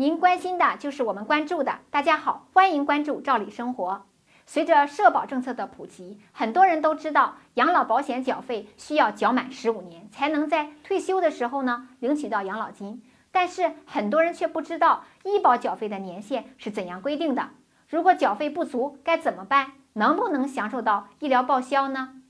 您关心的就是我们关注的。大家好，欢迎关注赵理生活。随着社保政策的普及，很多人都知道养老保险缴费需要缴满十五年，才能在退休的时候呢领取到养老金。但是很多人却不知道医保缴费的年限是怎样规定的。如果缴费不足该怎么办？能不能享受到医疗报销呢？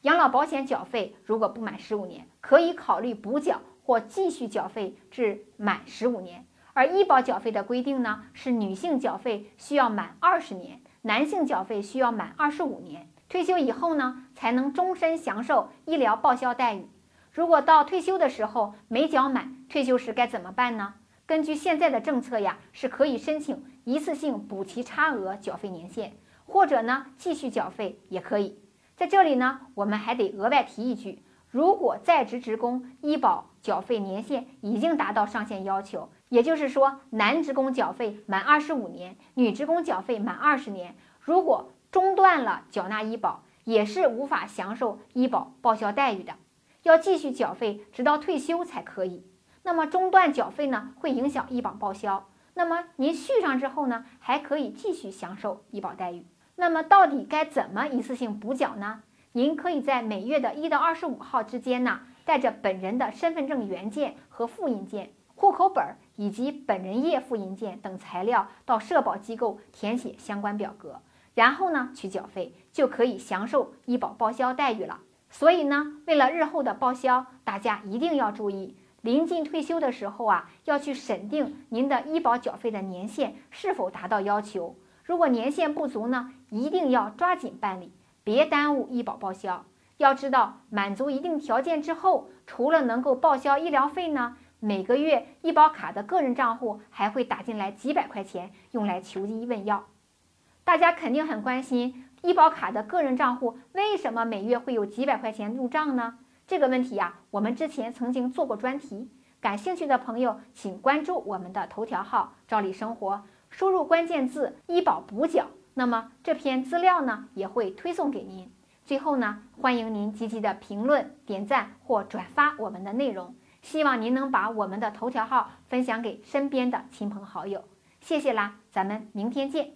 养老保险缴费如果不满十五年，可以考虑补缴或继续缴费至满十五年。而医保缴费的规定呢，是女性缴费需要满二十年，男性缴费需要满二十五年。退休以后呢，才能终身享受医疗报销待遇。如果到退休的时候没缴满，退休时该怎么办呢？根据现在的政策呀，是可以申请一次性补齐差额缴费年限，或者呢继续缴费也可以。在这里呢，我们还得额外提一句：如果在职职工医保缴费年限已经达到上限要求，也就是说男职工缴费满二十五年，女职工缴费满二十年，如果中断了缴纳医保，也是无法享受医保报销待遇的，要继续缴费直到退休才可以。那么中断缴费呢，会影响医保报销。那么您续上之后呢，还可以继续享受医保待遇。那么到底该怎么一次性补缴呢？您可以在每月的一到二十五号之间呢，带着本人的身份证原件和复印件、户口本以及本人页复印件等材料到社保机构填写相关表格，然后呢去缴费，就可以享受医保报销待遇了。所以呢，为了日后的报销，大家一定要注意，临近退休的时候啊，要去审定您的医保缴费的年限是否达到要求。如果年限不足呢，一定要抓紧办理，别耽误医保报销。要知道，满足一定条件之后，除了能够报销医疗费呢，每个月医保卡的个人账户还会打进来几百块钱，用来求医问药。大家肯定很关心，医保卡的个人账户为什么每月会有几百块钱入账呢？这个问题呀，我们之前曾经做过专题，感兴趣的朋友请关注我们的头条号“赵理生活”。输入关键字“医保补缴”，那么这篇资料呢也会推送给您。最后呢，欢迎您积极的评论、点赞或转发我们的内容。希望您能把我们的头条号分享给身边的亲朋好友。谢谢啦，咱们明天见。